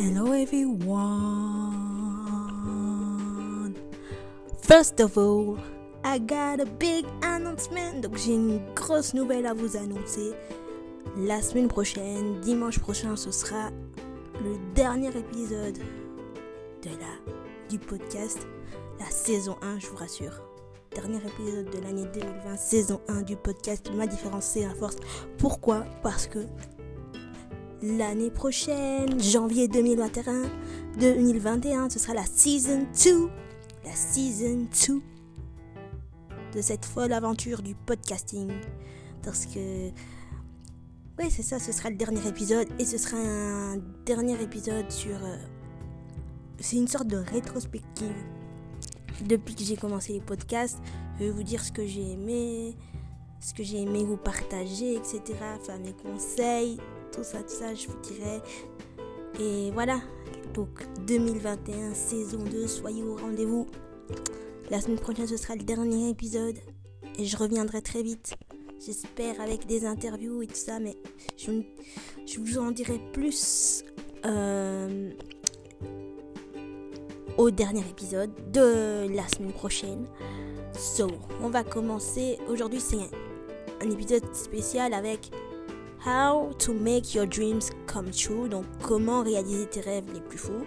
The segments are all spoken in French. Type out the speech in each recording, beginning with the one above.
Hello everyone. First of all, I got a big announcement. Donc j'ai une grosse nouvelle à vous annoncer. La semaine prochaine, dimanche prochain, ce sera le dernier épisode de la du podcast, la saison 1, je vous rassure. Dernier épisode de l'année 2020, saison 1 du podcast Ma différence c'est force. Pourquoi? Parce que l'année prochaine, janvier 2021, 2021, ce sera la season 2. La season 2 de cette folle aventure du podcasting. Parce que. Ouais, c'est ça, ce sera le dernier épisode. Et ce sera un dernier épisode sur. Euh, c'est une sorte de rétrospective. Depuis que j'ai commencé les podcasts, je vais vous dire ce que j'ai aimé, ce que j'ai aimé vous partager, etc. Enfin, mes conseils, ça, tout ça, je vous dirai. Et voilà. Donc 2021, saison 2, soyez au rendez-vous. La semaine prochaine, ce sera le dernier épisode. Et je reviendrai très vite. J'espère avec des interviews et tout ça. Mais je, je vous en dirai plus euh, au dernier épisode de la semaine prochaine. So, on va commencer. Aujourd'hui, c'est un épisode spécial avec How to make your dreams come true. Donc, comment réaliser tes rêves les plus fous.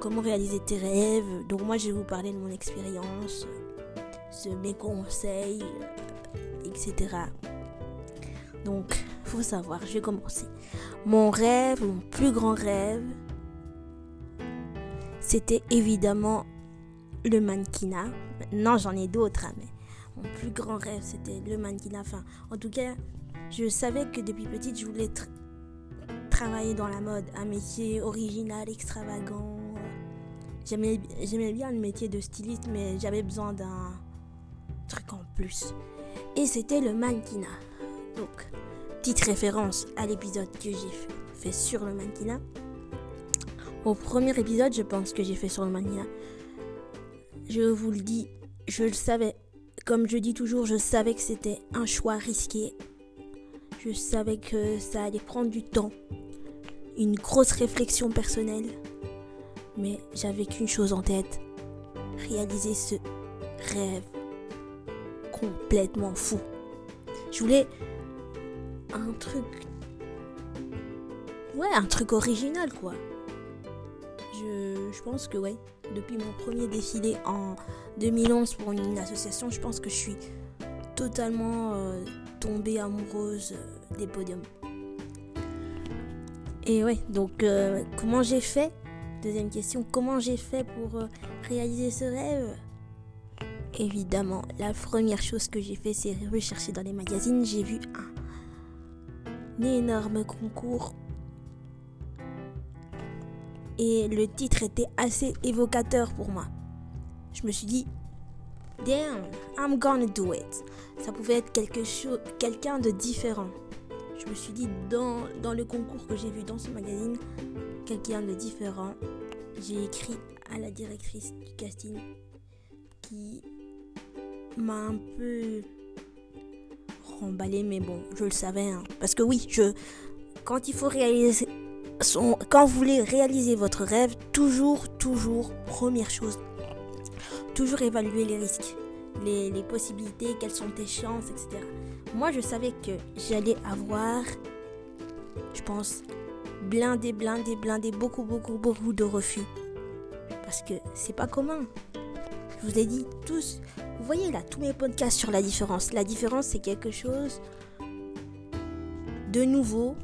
Comment réaliser tes rêves. Donc, moi, je vais vous parler de mon expérience, de mes conseils, etc. Donc, faut savoir, je vais commencer. Mon rêve, mon plus grand rêve, c'était évidemment le mannequinat. Non, j'en ai d'autres, hein, mais mon plus grand rêve, c'était le mannequinat. Enfin, en tout cas, je savais que depuis petite, je voulais travailler dans la mode, un métier original, extravagant. J'aimais bien le métier de styliste, mais j'avais besoin d'un truc en plus. Et c'était le mannequinat. Donc, petite référence à l'épisode que j'ai fait sur le mannequinat. Au premier épisode, je pense que j'ai fait sur le mannequinat. Je vous le dis, je le savais. Comme je dis toujours, je savais que c'était un choix risqué je savais que ça allait prendre du temps, une grosse réflexion personnelle. Mais j'avais qu'une chose en tête, réaliser ce rêve complètement fou. Je voulais un truc... Ouais, un truc original quoi. Je, je pense que ouais, depuis mon premier défilé en 2011 pour une association, je pense que je suis totalement euh, tombée amoureuse euh, des podiums. Et ouais, donc euh, comment j'ai fait? Deuxième question, comment j'ai fait pour réaliser ce rêve? Évidemment, la première chose que j'ai fait, c'est rechercher dans les magazines. J'ai vu un énorme concours. Et le titre était assez évocateur pour moi. Je me suis dit, Damn, I'm gonna do it. Ça pouvait être quelqu'un de différent. Je me suis dit dans, dans le concours que j'ai vu dans ce magazine, quelqu'un de différent. J'ai écrit à la directrice du casting qui m'a un peu remballé, mais bon, je le savais. Hein. Parce que oui, je, quand il faut réaliser quand vous voulez réaliser votre rêve, toujours, toujours, première chose, toujours évaluer les risques, les, possibilités, quelles sont tes chances, etc. Moi, je savais que j'allais avoir, je pense, blindé, blindé, blindé, beaucoup, beaucoup, beaucoup de refus. Parce que c'est pas commun. Je vous ai dit tous, vous voyez là, tous mes podcasts sur la différence. La différence, c'est quelque chose de nouveau,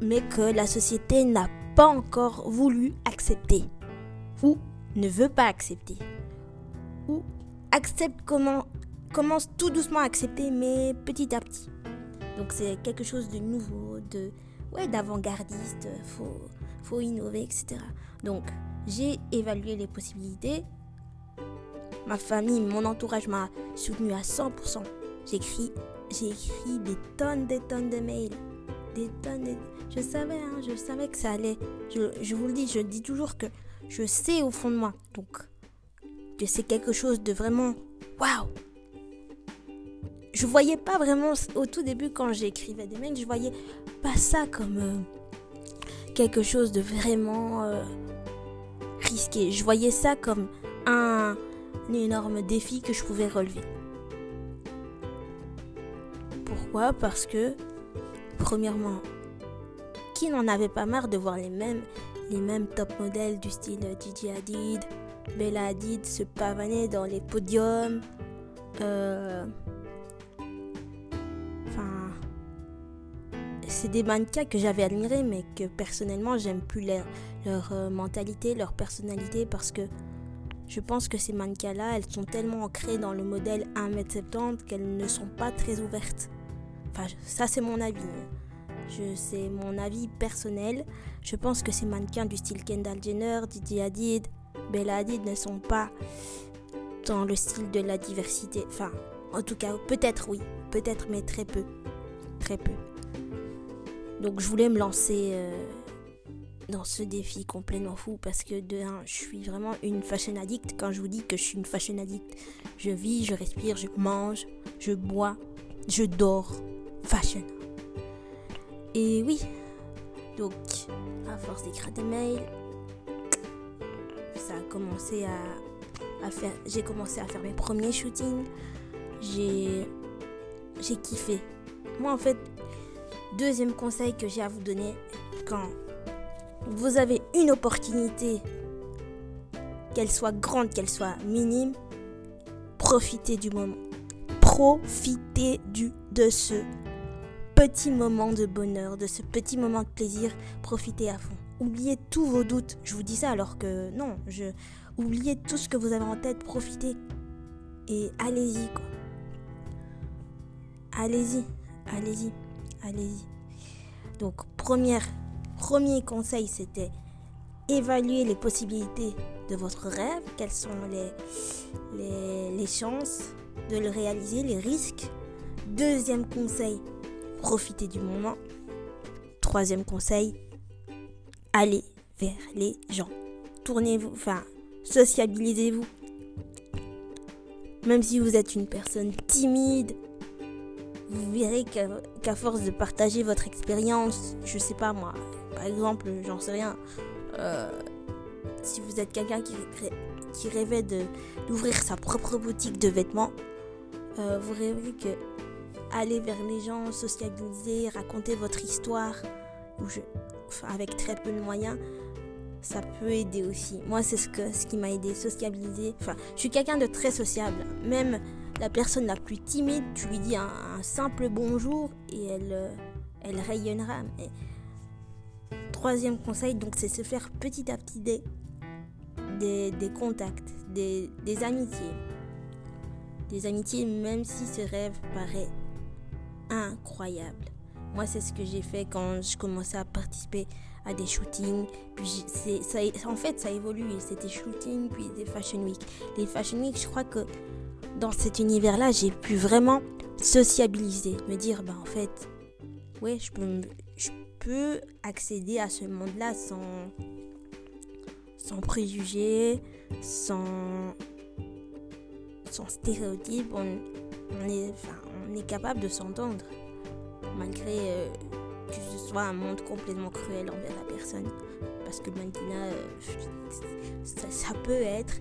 mais que la société n'a pas encore voulu accepter ou ne veut pas accepter ou accepte comment commence tout doucement à accepter mais petit à petit. Donc c'est quelque chose de nouveau, de ouais, d'avant-gardiste, faut faut innover, etc. Donc j'ai évalué les possibilités. Ma famille, mon entourage m'a soutenu à 100%. J'ai écrit, j'ai écrit des tonnes, des tonnes de mails, des tonnes. Je savais, hein, je savais que ça allait. Je, je vous le dis, je dis toujours que je sais au fond de moi. Donc que c'est quelque chose de vraiment waouh. Je voyais pas vraiment au tout début quand j'écrivais des mails, je voyais pas ça comme euh, quelque chose de vraiment euh, risqué. Je voyais ça comme un, énorme défi que je pouvais relever. Pourquoi? Parce que, premièrement, qui n'en avait pas marre de voir les mêmes, les mêmes top modèles du style Gigi Hadid, Bella Hadid se pavaner dans les podiums euh, c'est des mannequins que j'avais admirés, mais que personnellement, j'aime plus leur, euh, mentalité, leur personnalité, parce que je pense que ces mannequins-là, elles sont tellement ancrées dans le modèle 1m70 qu'elles ne sont pas très ouvertes. Enfin, ça c'est mon avis. Je, c'est mon avis personnel. Je pense que ces mannequins du style Kendall Jenner, Didi Hadid, Bella Hadid ne sont pas dans le style de la diversité. Enfin, en tout cas, peut-être oui, peut-être, mais très peu. Très peu. Donc je voulais me lancer euh, dans ce défi complètement fou parce que de un, je suis vraiment une fashion addict. Quand je vous dis que je suis une fashion addict, je vis, je respire, je mange, je bois, je dors. Fashion. Et oui, donc à force d'écrire des mails, ça a commencé à, à faire. J'ai commencé à faire mes premiers shootings. J'ai j'ai kiffé. Moi en fait, deuxième conseil que j'ai à vous donner quand vous avez une opportunité, qu'elle soit grande, qu'elle soit minime, profitez du moment. Profitez du, de ce petit moment de bonheur, de ce petit moment de plaisir. Profitez à fond. Oubliez tous vos doutes. Je vous dis ça alors que non, je oubliez tout ce que vous avez en tête, profitez et allez-y quoi. Allez-y, allez-y, allez-y. Donc première premier conseil, c'était évaluer les possibilités de votre rêve, quelles sont les, les, chances de le réaliser, les risques? Deuxième conseil, profitez du moment. Troisième conseil, allez vers les gens. Tournez-vous, enfin, sociabilisez-vous. Même si vous êtes une personne timide, vous verrez qu'à force de partager votre expérience, je sais pas moi, par exemple, j'en sais rien, euh, si vous êtes quelqu'un qui, qui rêvait d'ouvrir sa propre boutique de vêtements, euh, vous rêvez que aller vers les gens, sociabiliser, raconter votre histoire, avec très peu de moyens, ça peut aider aussi. Moi, c'est ce, ce qui m'a aidé, sociabiliser. Enfin, je suis quelqu'un de très sociable. Même la personne la plus timide, tu lui dis un, simple bonjour et elle, euh, elle rayonnera. Troisième conseil, donc, c'est se faire petit à petit des, des, contacts, des, amitiés. Des amitiés, même si ce rêve paraît incroyable. Moi, c'est ce que j'ai fait quand je commençais à participer à des shootings. En fait, ça évolue. C'était shooting, puis des fashion week. Les fashion week, je crois que dans cet univers-là, j'ai pu vraiment sociabiliser, me dire, bah en fait, ouais, je peux, je peux accéder à ce monde-là sans, sans préjugés, sans, sans stéréotypes. On, est, on est capable de s'entendre, malgré euh, que ce soit un monde complètement cruel envers la personne. Parce que maintenant, euh, ça peut être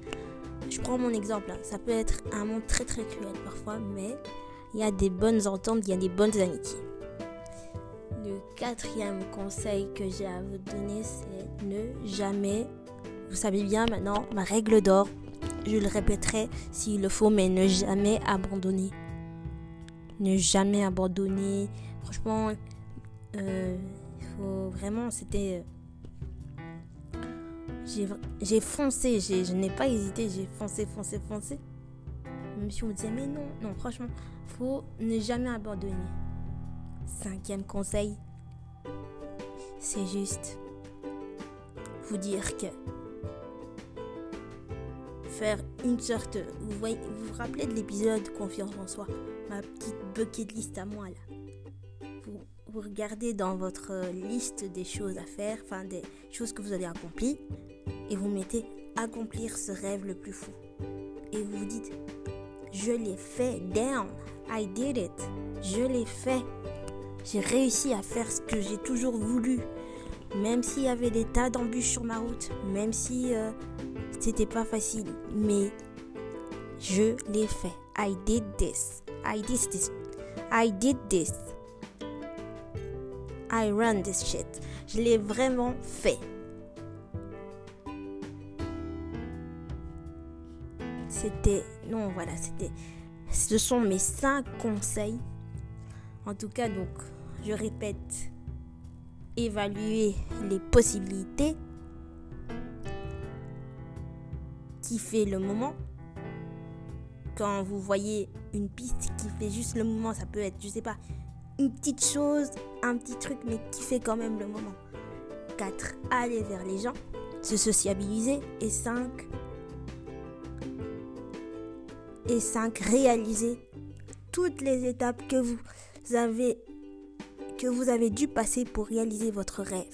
je prends mon exemple, hein. ça peut être un monde très très cruel parfois, mais il y a des bonnes ententes, il y a des bonnes amitiés. Le quatrième conseil que j'ai à vous donner, c'est ne jamais, vous savez bien maintenant, ma règle d'or, je le répéterai s'il le faut, mais ne jamais abandonner. Ne jamais abandonner. Franchement, euh, il faut vraiment, c'était j'ai foncé, je n'ai pas hésité, j'ai foncé, foncé, foncé. Même si on me disait, mais non, non, franchement, faut ne jamais abandonner. Cinquième conseil, c'est juste vous dire que faire une sorte. Vous voyez, vous, vous rappelez de l'épisode Confiance en soi, ma petite bucket list à moi là. Vous, vous regardez dans votre liste des choses à faire, enfin des choses que vous avez accomplies, et vous mettez accomplir ce rêve le plus fou. Et vous vous dites, je l'ai fait, damn, I did it, je l'ai fait. J'ai réussi à faire ce que j'ai toujours voulu. même s'il y avait des tas d'embûches sur ma route, même si euh, c'était pas facile, mais je l'ai fait. I did this. I did this. I did this. I run this shit. Je l'ai vraiment fait. C'était. Non, voilà, c'était. Ce sont mes cinq conseils. En tout cas, donc, je répète, évaluer les possibilités fait le moment. Quand vous voyez une piste qui fait juste le moment, ça peut être, je sais pas, une petite chose, un petit truc, mais qui fait quand même le moment. 4. Aller vers les gens, se sociabiliser. Et 5. Et 5. Réaliser toutes les étapes que vous avez que vous avez dû passer pour réaliser votre rêve.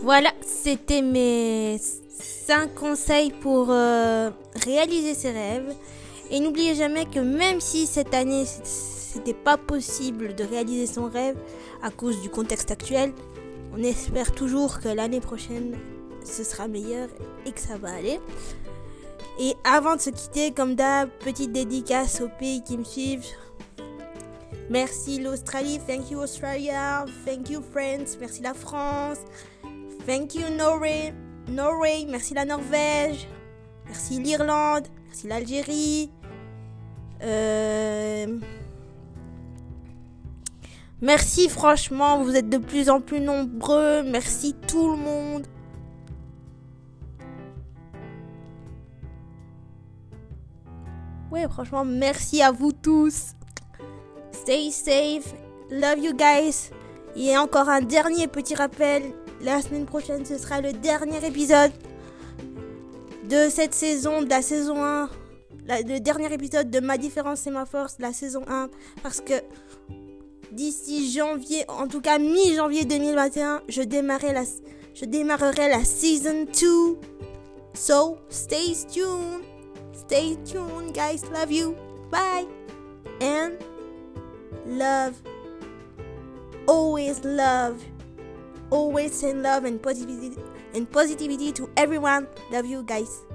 Voilà, c'était mes 5 conseils pour euh, réaliser ses rêves. Et n'oubliez jamais que même si cette année c'était pas possible de réaliser son rêve à cause du contexte actuel, on espère toujours que l'année prochaine ce sera meilleur et que ça va aller. Et avant de se quitter, comme d'hab, petite dédicace aux pays qui me suivent. Merci l'Australie, thank you Australia, thank you France, merci la France, thank you Norway, Norway, merci la Norvège, merci l'Irlande, merci l'Algérie, euh, merci franchement, vous êtes de plus en plus nombreux. Merci tout le monde. Ouais, franchement, merci à vous tous. Stay safe. Love you guys. Et encore un dernier petit rappel. La semaine prochaine, ce sera le dernier épisode de cette saison, de la saison 1 le dernier épisode de Ma différence et ma force, la saison 1, parce que d'ici janvier, en tout cas mi-janvier 2021, je démarrerai la, je démarrerai la season 2. So, stay tuned. Stay tuned, guys. Love you. Bye. And love. Always love. Always send love and positivity and positivity to everyone. Love you guys.